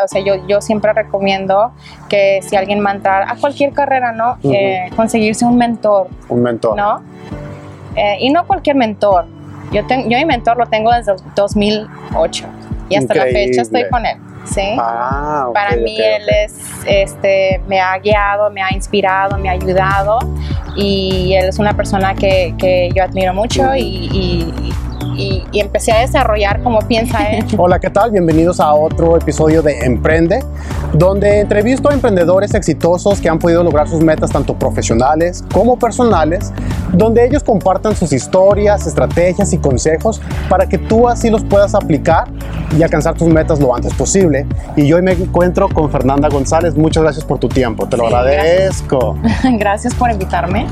O sea, yo, yo siempre recomiendo que si alguien va a entrar a cualquier carrera, ¿no? Eh, conseguirse un mentor. Un mentor. ¿No? Eh, y no cualquier mentor. Yo, ten, yo mi mentor lo tengo desde 2008 y hasta la fecha estoy con él. ¿sí? Ah, okay, Para mí okay, él okay. es, este, me ha guiado, me ha inspirado, me ha ayudado y él es una persona que, que yo admiro mucho y, y, y, y empecé a desarrollar como piensa él. Hola, ¿qué tal? Bienvenidos a otro episodio de Emprende, donde entrevisto a emprendedores exitosos que han podido lograr sus metas tanto profesionales como personales, donde ellos compartan sus historias, estrategias y consejos para que tú así los puedas aplicar y alcanzar tus metas lo antes posible. Y yo hoy me encuentro con Fernanda González. Muchas gracias por tu tiempo, te lo Sí, agradezco. Gracias por invitarme.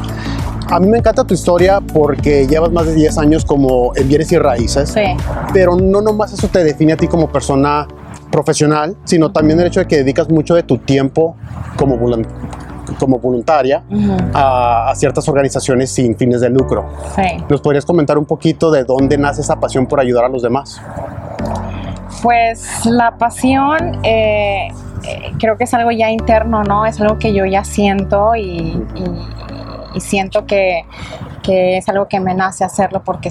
A mí me encanta tu historia porque llevas más de 10 años como en bienes y raíces Sí, pero no nomás eso te define a ti como persona profesional, sino también el hecho de que dedicas mucho de tu tiempo como, como voluntaria a, a ciertas organizaciones sin fines de lucro. sí. ¿Nos podrías comentar un poquito de dónde nace esa pasión por ayudar a los demás? Pues la pasión eh, eh, creo que es algo ya interno, ¿no? Es algo que yo ya siento y, y- y siento que, que es algo que me nace hacerlo porque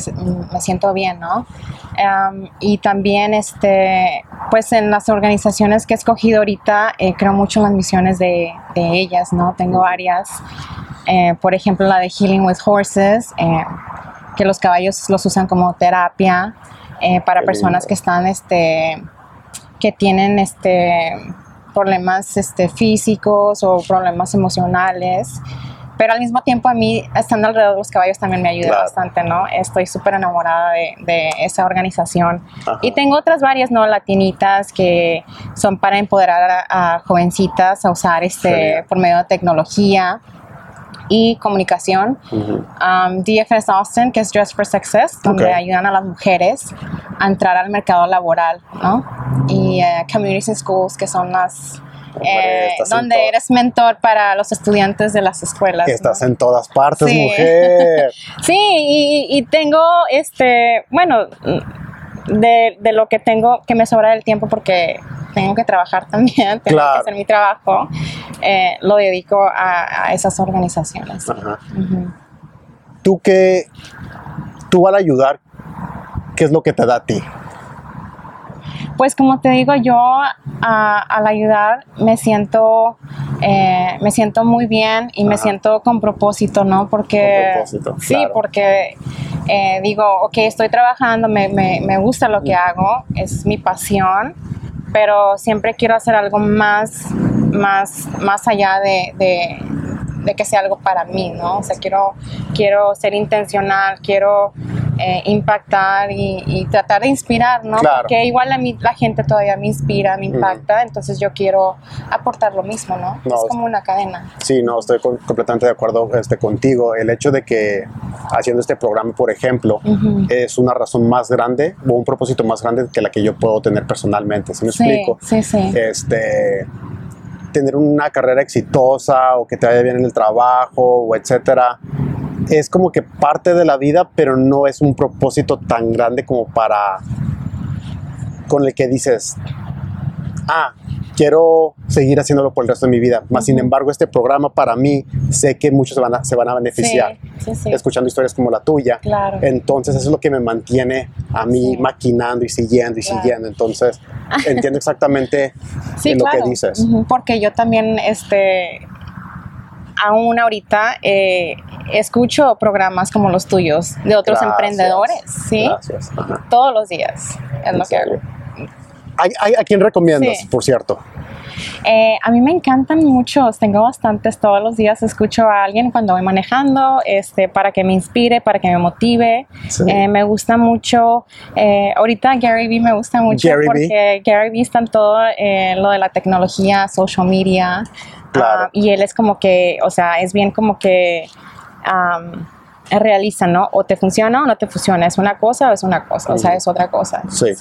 me siento bien, ¿no? Am, y también, este, pues en las organizaciones que he escogido ahorita, eh, creo mucho en las misiones de, de ellas, ¿no? Tengo varias, eh, por ejemplo, la de Healing with Horses, eh, que los caballos los usan como terapia eh, para personas que están, este, que tienen, este, problemas, este, físicos o problemas emocionales. Pero al mismo tiempo a mí, estando alrededor de los caballos, también me ayuda Claro. bastante, ¿no? Estoy súper enamorada de, de esa organización. Ajá. Y tengo otras varias, ¿no? Latinitas que son para empoderar a, a jovencitas a usar este Genial. por medio de tecnología y comunicación. Ujú. Um, DFS Austin, que es Dress for Success, donde Ok. ayudan a las mujeres a entrar al mercado laboral, ¿no? Y Communities and Schools, que son las... Eh, donde eres mentor para los estudiantes de las escuelas. Que ¿no? estás en todas partes, Sí. mujer. Sí, y, y tengo, este, bueno, de, de lo que tengo, que me sobra del tiempo porque tengo que trabajar también, tengo Claro. que hacer mi trabajo, eh, lo dedico a, a esas organizaciones. Ajá. Ujú. Tú que, tú al ayudar, ¿qué es lo que te da a ti? Pues como te digo, yo a- al ayudar me siento, eh, me siento muy bien y me siento con propósito, ¿no? Porque Con propósito, sí, claro. porque eh, digo, ok, estoy trabajando, me, me- me gusta lo que hago, es mi pasión, pero siempre quiero hacer algo más, más, más allá de, de- de que sea algo para mí, ¿no? O sea, quiero, quiero ser intencional, quiero eh, impactar y, y tratar de inspirar, ¿no? Claro. Porque igual a mí la gente todavía me inspira, me impacta, entonces yo quiero aportar lo mismo, ¿no? No, es como una cadena. Sí, no, estoy con- completamente de acuerdo este, contigo. El hecho de que haciendo este programa, por ejemplo, es una razón más grande o un propósito más grande que la que yo puedo tener personalmente. ¿Sí me Sí, explico? sí, sí. Este, tener una carrera exitosa o que te vaya bien en el trabajo o etcétera, es como que parte de la vida, pero no es un propósito tan grande como para con el que dices, ah, quiero seguir haciéndolo por el resto de mi vida. Más sin embargo, este programa para mí sé que muchos se van a, se van a beneficiar Sí, sí, sí. escuchando historias como la tuya. Claro. Entonces eso es lo que me mantiene a mí maquinando y siguiendo y Claro. siguiendo. Entonces entiendo exactamente Sí, lo que dices. Porque yo también, este, aún ahorita eh, escucho programas como los tuyos de otros Gracias. emprendedores, ¿sí? Gracias. Ajá. Todos los días es lo que hago. ¿Hay- hay- ¿A quién recomiendas, Sí. por cierto? Eh, a mí me encantan muchos, tengo bastantes todos los días. Escucho a alguien cuando voy manejando, este, para que me inspire, para que me motive. Sí. Eh, me gusta mucho. eh, ahorita Gary Vee me gusta mucho Gary porque Gary Vee está en todo eh, lo de la tecnología, social media. Claro. ah, y él es como que, o sea, es bien como que. am, realiza, ¿no? O te funciona o no te funciona. ¿Es una cosa o es una cosa? O sea, es otra cosa. Sí.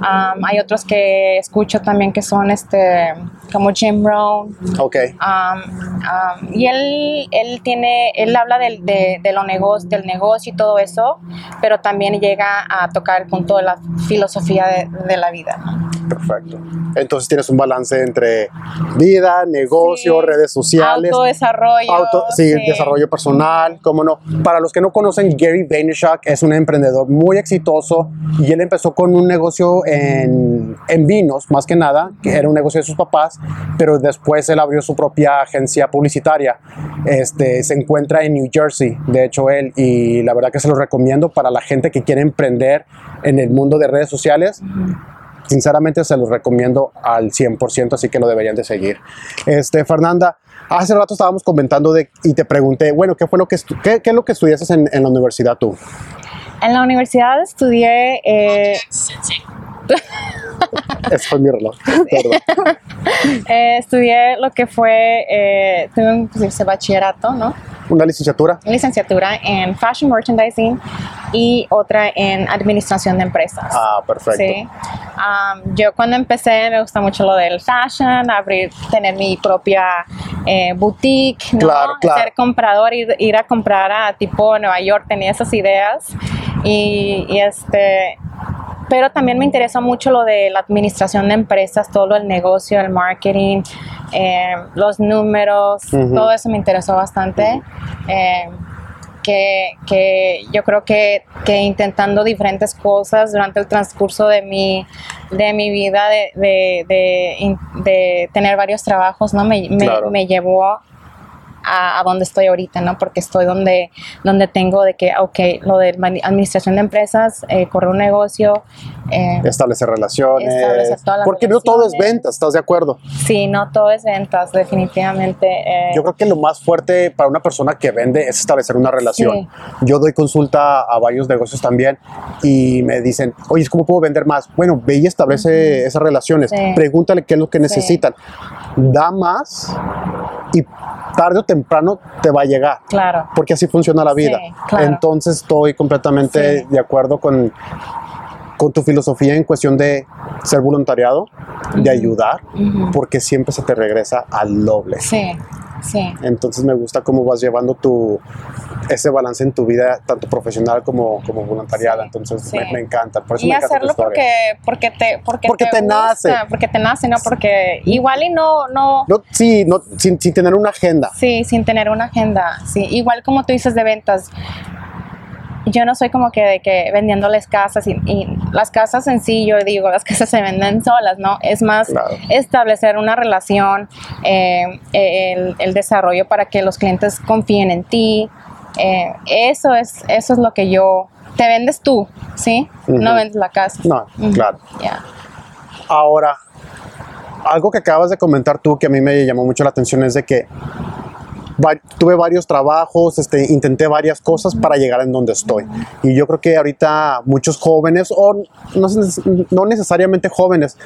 Am, hay otros que escucho también que son este, como Jim Rohn. Ok. Y él, él tiene, él habla del, de, de lo negocio, del negocio y todo eso, pero también llega a tocar el punto de la filosofía de, de la vida. Perfecto. Entonces tienes un balance entre vida, negocio, Sí. redes sociales. Autodesarrollo. Auto, sí, desarrollo personal, cómo no. Para los que no conocen, Gary Vaynerchuk es un emprendedor muy exitoso y él empezó con un negocio en, en vinos, más que nada, que era un negocio de sus papás, pero después él abrió su propia agencia publicitaria. Este, se encuentra en New Jersey, de hecho él, y la verdad que se lo recomiendo para la gente que quiere emprender en el mundo de redes sociales. Sinceramente se los recomiendo al 100%, así que lo deberían de seguir. Este, Fernanda, hace rato estábamos comentando de, y te pregunté, bueno, ¿qué fue lo que, estu- qué, qué es lo que estudiaste en, en la universidad tú? En la universidad estudié eh, Ese fue mi reloj. Perdón. Eh, estudié lo que fue, eh, tuve un pues, bachillerato, ¿no? Una licenciatura. Licenciatura en Fashion Merchandising y otra en Administración de Empresas. Ah, perfecto. Sí. Am, yo cuando empecé me gusta mucho lo del fashion, abrir, tener mi propia eh, boutique, ¿no? Claro, claro. ser comprador, ir, ir a comprar a tipo Nueva York, tenía esas ideas y, y este, pero también me interesa mucho lo de la administración de empresas, todo lo del negocio, el marketing, eh, los números, Ujú. todo eso me interesó bastante. Eh, que, que yo creo que, que intentando diferentes cosas durante el transcurso de mi, de mi vida, de, de, de, de tener varios trabajos, ¿no? Me, me, Claro. me llevó a, a donde estoy ahorita, ¿no? Porque estoy donde, donde tengo de que, ok, lo de administración de empresas, eh, correr un negocio, eh, Establecer relaciones. Establecer todas las porque no todo es relaciones. venta, ¿estás de acuerdo? sí, no todo es ventas, definitivamente. eh, Yo creo que lo más fuerte para una persona que vende es establecer una relación. Sí. Yo doy consulta a varios negocios también y me dicen, oye, ¿cómo puedo vender más? Bueno, ve y establece esas relaciones. Sí. Pregúntale qué es lo que necesitan. Da más y tarde o temprano te va a llegar. claro. Porque así funciona la vida. Sí, claro. Entonces estoy completamente Sí. de acuerdo con, con tu filosofía en cuestión de ser voluntariado, de ayudar, porque siempre se te regresa al doble. Sí, sí. Entonces me gusta cómo vas llevando tu ese balance en tu vida, tanto profesional como, como voluntariada. Sí, Entonces sí. me, me encanta. Por eso y me encanta tu hacerlo porque porque te porque, Porque te gusta, nace. porque te nace no porque igual y no no No, sí, no, sin, sin tener una agenda. sí sin tener una agenda sí igual como tú dices de ventas yo no soy como que de que vendiéndoles casas y, y las casas en sí yo digo las casas se venden solas no es más Claro. establecer una relación eh, el, el desarrollo para que los clientes confíen en ti eh, eso es eso es lo que yo te vendes tú sí no vendes la casa No, claro. Ya. Ahora, algo que acabas de comentar tú que a mí me llamó mucho la atención es de que va- tuve varios trabajos, este, intenté varias cosas para llegar en donde estoy. Y yo creo que ahorita muchos jóvenes, o no, no necesariamente jóvenes,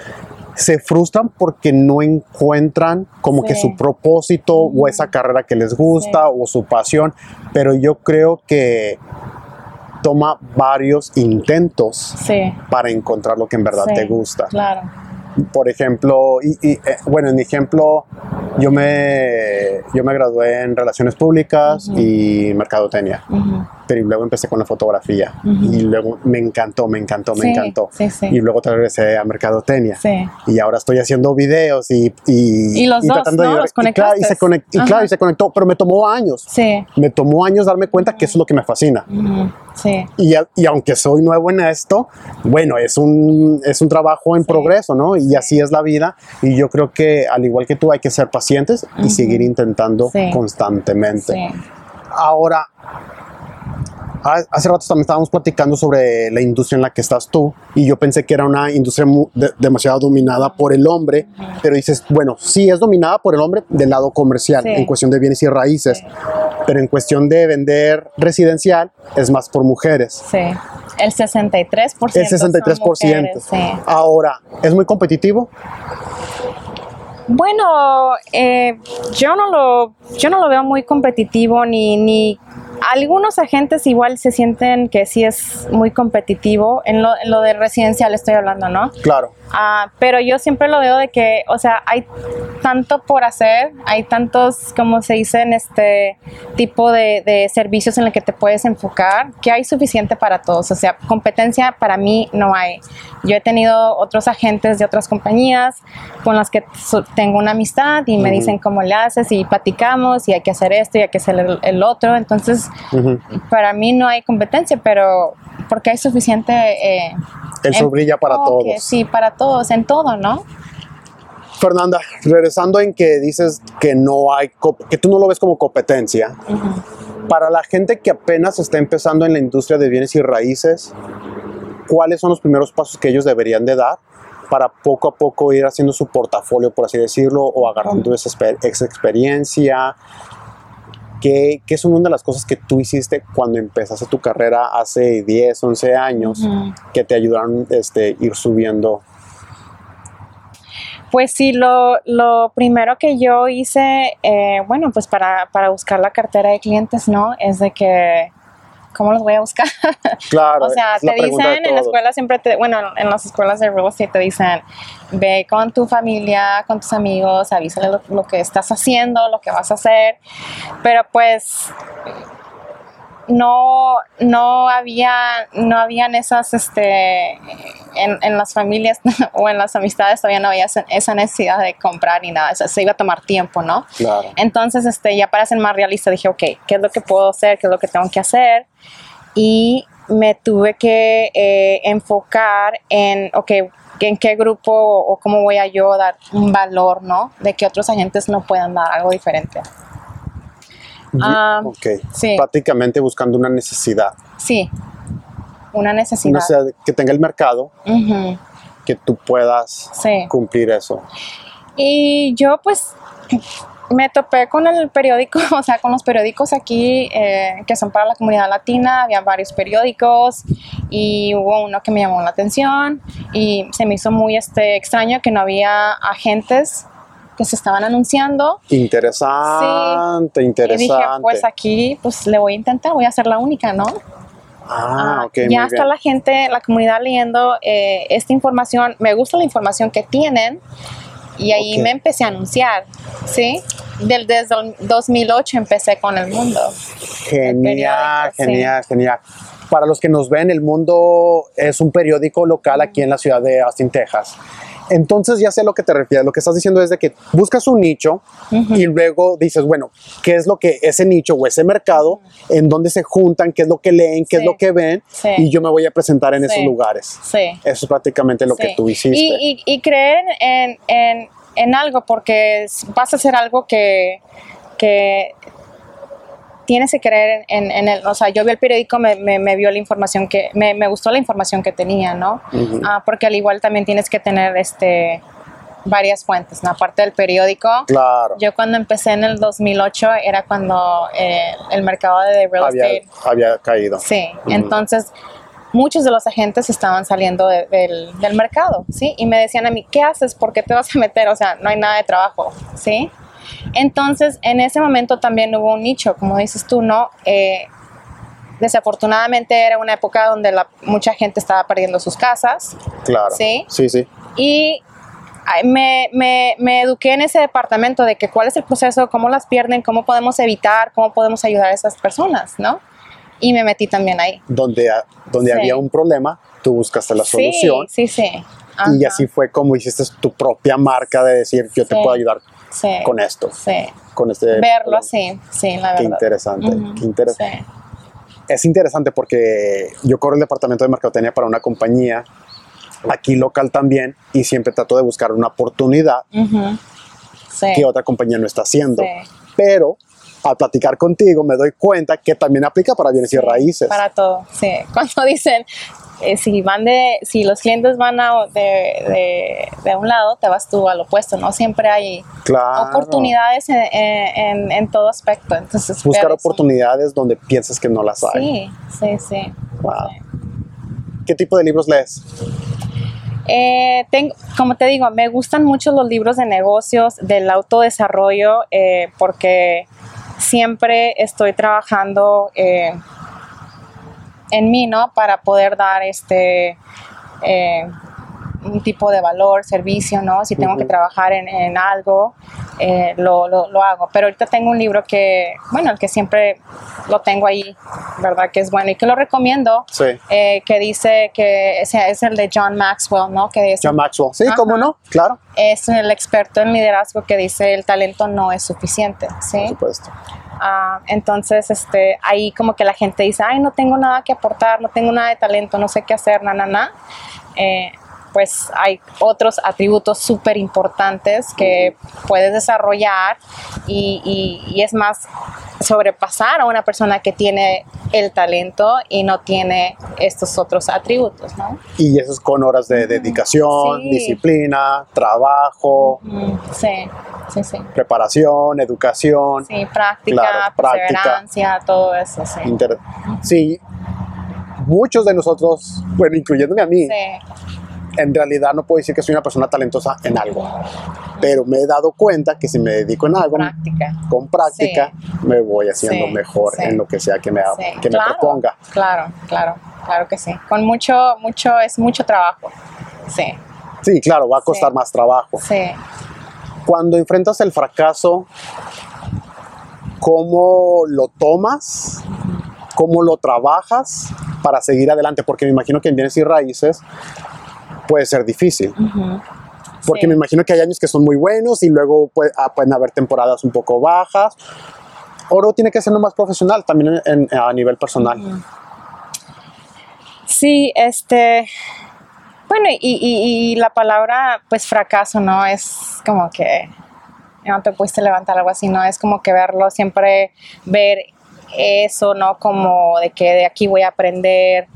se frustran porque no encuentran como que su propósito o esa carrera que les gusta Sí. o su pasión, pero yo creo que toma varios intentos Sí. para encontrar lo que en verdad te gusta. Claro. Por ejemplo, y, y, eh, bueno, en mi ejemplo, yo me, yo me gradué en Relaciones Públicas y Mercadotecnia, Ujú. Pero y luego empecé con la fotografía y luego me encantó, me encantó, me encantó. sí, sí. Y luego te regresé a Mercadotecnia. Y ahora estoy haciendo videos y... Y, Y los dos, ¿no? llevar- Los y claro, y se, conectaste. conec- y claro, y se conectó, pero me tomó años. Me tomó años darme cuenta que eso es lo que me fascina. Sí. Y, y aunque soy nuevo en esto, bueno, es un, es un trabajo en Sí. progreso, ¿no? Y así es la vida. Y yo creo que al igual que tú hay que ser pacientes y seguir intentando Sí. constantemente. Ahora, hace rato también estábamos platicando sobre la industria en la que estás tú y yo pensé que era una industria de- demasiado dominada por el hombre, pero dices, bueno, sí es dominada por el hombre del lado comercial, Sí. en cuestión de bienes y raíces, Sí. pero en cuestión de vender residencial es más por mujeres. Sí. El 63%. El 63%. son mujeres, sí. Ahora, ¿es muy competitivo? Bueno, eh, yo no lo, yo no lo veo muy competitivo ni, ni algunos agentes igual se sienten que sí es muy competitivo en lo, en lo de residencial estoy hablando, ¿no? Claro. Ah, pero yo siempre lo veo de que, o sea, hay tanto por hacer, hay tantos, como se dice, en este tipo de, de servicios en los que te puedes enfocar, que hay suficiente para todos. O sea, competencia para mí no hay. Yo he tenido otros agentes de otras compañías con las que tengo una amistad y me dicen cómo le haces y platicamos y hay que hacer esto y hay que hacer el, el otro. Entonces, para mí no hay competencia, pero porque hay suficiente... eh, El sol brilla para todos. Sí, para todos, en todo, ¿no? Fernanda, regresando en que dices que no hay, que tú no lo ves como competencia, para la gente que apenas está empezando en la industria de bienes y raíces, ¿cuáles son los primeros pasos que ellos deberían de dar para poco a poco ir haciendo su portafolio, por así decirlo, o agarrando esa, exper- esa experiencia? ¿Qué, ¿Qué son una de las cosas que tú hiciste cuando empezaste tu carrera hace 10, 11 años Ujú. que te ayudaron este, ir subiendo? Pues sí, lo, lo primero que yo hice, eh, bueno, pues para, para buscar la cartera de clientes, ¿no? Es de que, ¿cómo los voy a buscar? Claro, o sea, te dicen en la escuela siempre, te, bueno, en las escuelas de real estate te dicen, ve con tu familia, con tus amigos, avísale lo, lo que estás haciendo, lo que vas a hacer, pero pues no, no había, no habían esas, este, en, en las familias o en las amistades todavía no había esa, necesidad de comprar ni nada, o sea, se iba a tomar tiempo, ¿no? Claro. Entonces, este, ya para ser más realista, dije, ok, ¿qué es lo que puedo hacer? ¿Qué es lo que tengo que hacer? Y me tuve que eh, enfocar en, ok, en qué grupo o, o cómo voy a yo dar un valor, ¿no? De que otros agentes no puedan dar algo diferente. Ah, ok. sí. Prácticamente buscando una necesidad. Sí, una Una necesidad. necesidad que tenga el mercado, Ujú, que tú puedas Sí. cumplir eso. Y yo pues me topé con el periódico, o sea, con los periódicos aquí eh, que son para la comunidad latina, había varios periódicos y hubo uno que me llamó la atención y se me hizo muy este, extraño que no había agentes que se estaban anunciando. Interesante, Y interesante. dije, pues aquí pues le voy a intentar, voy a ser la única, ¿no? ah, Ah, ok, ya muy está bien. la gente, la comunidad leyendo eh, esta información. Me gusta la información que tienen y ahí Ok. me empecé a anunciar, ¿sí? Del, desde el 2008 empecé con el mundo. Genial, periódico, sí. genial, genial. Para los que nos ven, El Mundo es un periódico local aquí en la ciudad de Austin, Texas. Entonces ya sé a lo que te refieres. Lo que estás diciendo es de que buscas un nicho y luego dices, bueno, ¿qué es lo que ese nicho o ese mercado, en dónde se juntan, qué es lo que leen, qué es lo que ven Sí. y yo me voy a presentar en esos lugares. Sí. Eso es prácticamente lo que tú hiciste. Y, y- y creer en, en- en algo, porque vas a hacer algo que, que tienes que creer en, en, en el, o sea, yo vi el periódico, me, me, me vio la información que, me, me gustó la información que tenía, ¿no? Ah, porque al igual también tienes que tener este varias fuentes, ¿no? Aparte del periódico. Claro. Yo cuando empecé en el 2008 era cuando eh, el mercado de real había, estate había caído. Sí, entonces muchos de los agentes estaban saliendo de- del, del mercado, ¿sí? Y me decían a mí, ¿qué haces? ¿Por qué te vas a meter? O sea, no hay nada de trabajo, ¿sí? Entonces, en ese momento también hubo un nicho, como dices tú, ¿no? Eh, desafortunadamente era una época donde la, mucha gente estaba perdiendo sus casas Claro. Sí. Sí, sí. y me, me, me eduqué en ese departamento de que cuál es el proceso, cómo las pierden, cómo podemos evitar, cómo podemos ayudar a esas personas, ¿no? Y me metí también ahí. Donde, donde Sí. había un problema, tú buscaste la solución. Sí, sí, sí. Y así fue como hiciste tu propia marca de decir, yo te puedo ayudar sí, con esto, Sí. con este... Verlo así, sí, la Qué verdad. interesante, Ujú, qué interesante. sí. Es interesante porque yo corro el departamento de mercadotecnia para una compañía aquí local también y siempre trato de buscar una oportunidad sí, que otra compañía no está haciendo. sí. Pero al platicar contigo me doy cuenta que también aplica para bienes y raíces. Para todo, sí. Cuando dicen, eh, si van de, si los clientes van a- de, de, de un lado, te vas tú al opuesto, ¿no? Siempre hay Claro. oportunidades en, en, en todo aspecto. Entonces, Buscar oportunidades donde piensas que no las hay. Sí, sí, sí. Wow. sí. ¿Qué tipo de libros lees? Eh, tengo, como te digo, me gustan mucho los libros de negocios, del autodesarrollo, eh, porque siempre estoy trabajando eh, en mí, ¿no? Para poder dar este eh, un tipo de valor, servicio, ¿no? Si tengo que trabajar en, en algo, eh, lo, lo, lo, hago. Pero ahorita tengo un libro que, bueno, el que siempre lo tengo ahí, ¿verdad? Que es bueno y que lo recomiendo, Sí. eh, que dice que es, es el de John Maxwell, ¿no? Que es, John Maxwell. Sí, Ajá. cómo no, claro, es el experto en liderazgo que dice el talento no es suficiente, ¿sí? por supuesto. Ah, entonces, este, ahí como que la gente dice, ay, no tengo nada que aportar, no tengo nada de talento, no sé qué hacer, na, na, na. Eh, pues hay otros atributos súper importantes que puedes desarrollar y, y- y es más sobrepasar a una persona que tiene el talento y no tiene estos otros atributos, ¿no? Y eso es con horas de dedicación, Sí. disciplina, trabajo, sí, sí, sí. preparación, educación. Sí, práctica, Claro, práctica. perseverancia, todo eso, sí. Inter- sí, muchos de nosotros, bueno, incluyéndome a mí, Sí, en realidad no puedo decir que soy una persona talentosa en algo, pero me he dado cuenta que si me dedico en algo, práctica. con práctica, me voy haciendo Sí, mejor sí. en lo que sea que me, que me proponga. Claro, claro, claro que sí. Con mucho, mucho, es mucho trabajo. Sí, Sí, claro, va a costar más trabajo. sí. Cuando enfrentas el fracaso, ¿cómo lo tomas? ¿Cómo lo trabajas para seguir adelante? Porque me imagino que en bienes y raíces puede ser difícil. Porque Sí. me imagino que hay años que son muy buenos y luego puede- ah, pueden haber temporadas un poco bajas. Oro tiene que ser lo más profesional también en- en- a nivel personal. Sí, este, bueno, y, y- y la palabra, pues fracaso, ¿no? Es como que no te pudiste levantar algo así, ¿no? Es como que verlo, siempre ver eso, ¿no? Como de que de aquí voy a aprender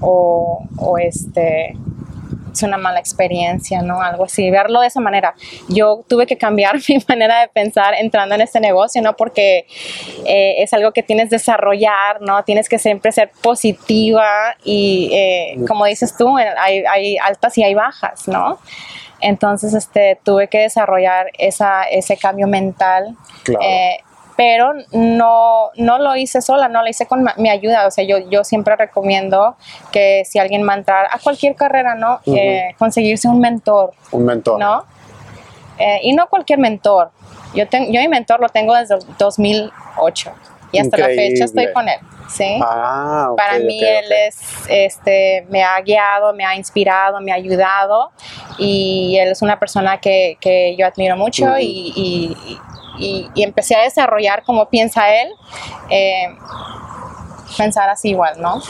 o, o este, es una mala experiencia, ¿no? Algo así, verlo de esa manera. Yo tuve que cambiar mi manera de pensar entrando en este negocio, ¿no? Porque eh, es algo que tienes que desarrollar, ¿no? Tienes que siempre ser positiva y, eh, como dices tú, hay, hay altas y hay bajas, ¿no? Entonces, este, tuve que desarrollar esa, ese cambio mental. Claro. eh, pero no, no lo hice sola, no lo hice con mi ayuda. O sea, yo, yo siempre recomiendo que si alguien va a entrar a cualquier carrera, ¿no? Eh, conseguirse un mentor, Un mentor. ¿no? Eh, y no cualquier mentor. Yo, ten- yo mi mentor lo tengo desde el 2008 y hasta la fecha estoy con él, ¿sí? Ah, ok, Para mí él es, este, me ha guiado, me ha inspirado, me ha ayudado y él es una persona que, que yo admiro mucho y- y- y empecé a desarrollar como piensa él, eh, pensar así igual, ¿no?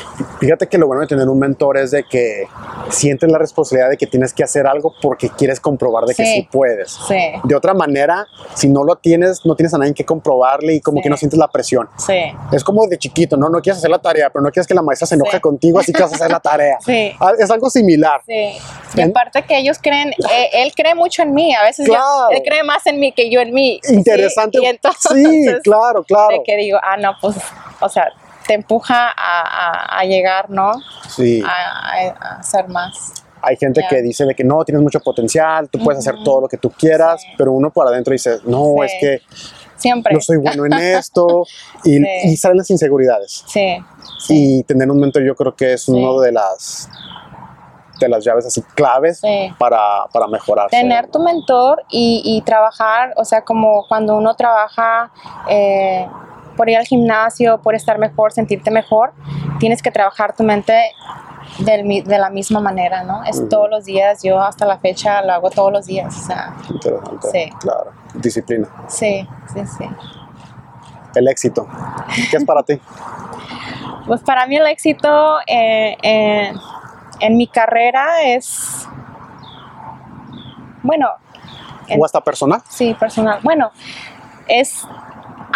Fíjate que lo bueno de tener un mentor es de que sientes la responsabilidad de que tienes que hacer algo porque quieres comprobar de que Sí. sí puedes. Sí, De otra manera, si no lo tienes, no tienes a nadie que comprobarle y como Sí. que no sientes la presión. sí, Es como de chiquito, ¿no? No quieres hacer la tarea, pero no quieres que la maestra se enoje Sí. contigo, así que vas a hacer la tarea. sí. Ah, Es algo similar. Sí. Y En- aparte que ellos creen, eh, él cree mucho en mí, a veces yo- él cree más en mí que yo en mí. ¿sí? Interesante. Y entonces, sí, claro, claro. de que digo, ah, no, pues, o sea, te empuja a, a- a llegar, ¿no? Sí. A, a- hacer más. Hay gente Ya. que dice de que no, tienes mucho potencial, tú puedes hacer todo lo que tú quieras, Sí. pero uno por adentro dice, no, Sí. es que Siempre. no soy bueno en esto y, Sí. y salen las inseguridades. Sí. Y tener un mentor yo creo que es uno de las de las llaves así claves Sí. para, para mejorar. Tener tu mentor y, y trabajar, o sea, como cuando uno trabaja eh, por ir al gimnasio, por estar mejor, sentirte mejor, tienes que trabajar tu mente del de la misma manera, ¿no? Es todos los días, yo hasta la fecha lo hago todos los días, o sea, Interesante. Sí. Claro. Disciplina. sí, sí, sí. El éxito. ¿Qué es para ti? Pues para mí el éxito eh, eh, en mi carrera es, bueno, en- ¿O hasta personal? Sí, personal. Bueno, es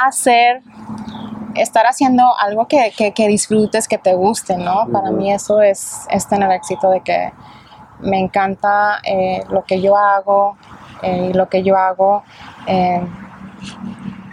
hacer, estar haciendo algo que, que- que disfrutes, que te guste, ¿no? Para mí eso es, es tener éxito, de que me encanta eh, lo que yo hago eh, y lo que yo hago. eh,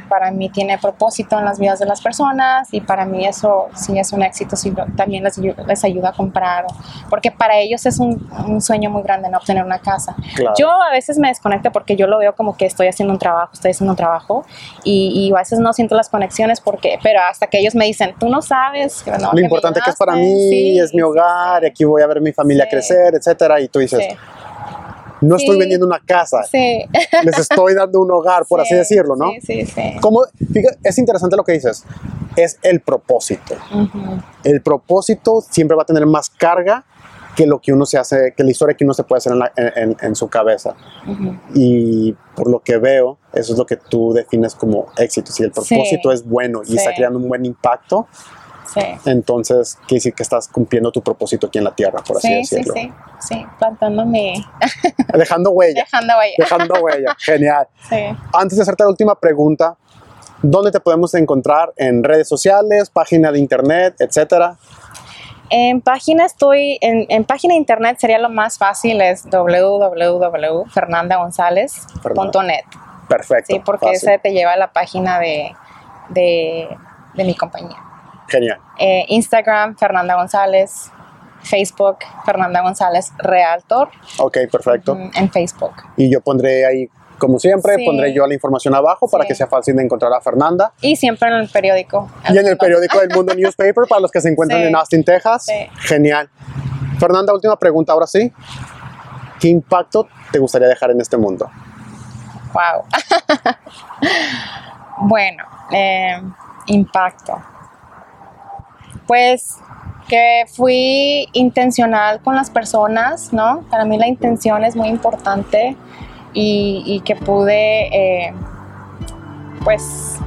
para mí tiene propósito en las vidas de las personas y para mí eso sí es un éxito, sí, también les, les ayuda a comprar, porque para ellos es un, un sueño muy grande no obtener una casa. Claro. Yo a veces me desconecto porque yo lo veo como que estoy haciendo un trabajo, estoy haciendo un trabajo y, y a veces no siento las conexiones porque, pero hasta que ellos me dicen, tú no sabes que, no, Lo que importante que es para ayudaste". mí, Sí, es mi hogar, aquí voy a ver mi familia Sí. crecer, etcétera. Y tú dices, Sí. no estoy Sí. vendiendo una casa, Sí. les estoy dando un hogar, por así Sí, decirlo, ¿no? Sí, sí, sí. Como, fíjate, es interesante lo que dices, es el propósito. Ujú. El propósito siempre va a tener más carga que lo que uno se hace, que la historia que uno se puede hacer en, la- en- en- su cabeza. Ujú. Y por lo que veo, eso es lo que tú defines como éxito. Si el propósito es bueno y Sí. está creando un buen impacto, Sí. entonces quiere decir que estás cumpliendo tu propósito aquí en la tierra, por así Sí, sí, decirlo. sí, sí, plantándome, Dejando huella, dejando ahí. dejando huella. Genial. Sí. Antes de hacerte la última pregunta, ¿dónde te podemos encontrar? ¿En redes sociales, página de internet, etcétera? En página estoy, en, en página de internet sería lo más fácil, es www.fernandagonzalez.net. Perfecto. Sí, porque ese te lleva a la página de, de, de mi compañía. Genial. Eh, Instagram, Fernanda González. Facebook, Fernanda González Realtor. Ok, perfecto. En Facebook. Y yo pondré ahí, como siempre, Sí. pondré yo la información abajo para que sea fácil de encontrar a Fernanda. Y siempre en el periódico. Y en el periódico del Mundo Newspaper para los que se encuentran Sí. en Austin, Texas. Genial. Fernanda, última pregunta ahora sí. ¿Qué impacto te gustaría dejar en este mundo? Wow. bueno, eh, impacto. Pues que fui intencional con las personas, ¿no? Para mí la intención es muy importante y, y que pude, eh, pues,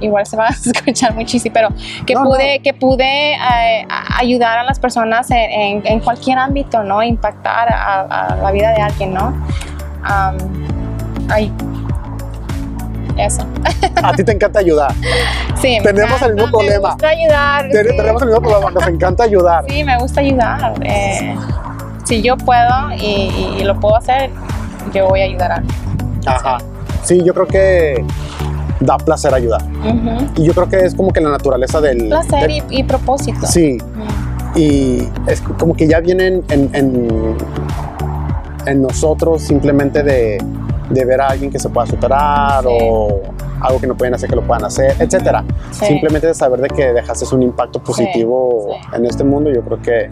igual se va a escuchar muchísimo, pero que No, no. pude, que pude eh, ayudar a las personas en, en- en cualquier ámbito, ¿no? Impactar a, a la vida de alguien, ¿no? Eso. A ti te encanta ayudar. Sí, Tenemos el mismo encanta, problema. Me gusta ayudar. Ten- sí. Tenemos el mismo problema, nos encanta ayudar. Sí, me gusta ayudar. eh, si yo puedo y, y lo puedo hacer, yo voy a ayudar a alguien. Ajá. Sí, yo creo que da placer ayudar. Y yo creo que es como que la naturaleza del... Placer del- y, y propósito. Sí, y es como que ya vienen en, en, en nosotros simplemente de, de ver a alguien que se pueda superar Sí. o algo que no pueden hacer que lo puedan hacer, etcétera. Sí. Simplemente de saber de que dejaste un impacto positivo sí. en este mundo, yo creo que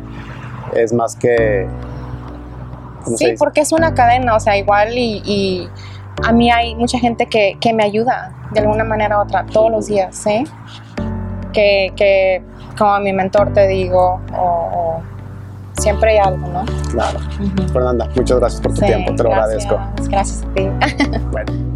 es más que... ¿cómo se Sí, porque es una cadena, o sea, igual y, y a mí hay mucha gente que, que me ayuda de alguna manera u otra todos los días, ¿sí? Que, que como mi mentor te digo, o, o siempre hay algo, ¿no? Claro. Fernanda, muchas gracias por tu Sí, tiempo, te lo gracias, agradezco. Gracias a ti. Bueno.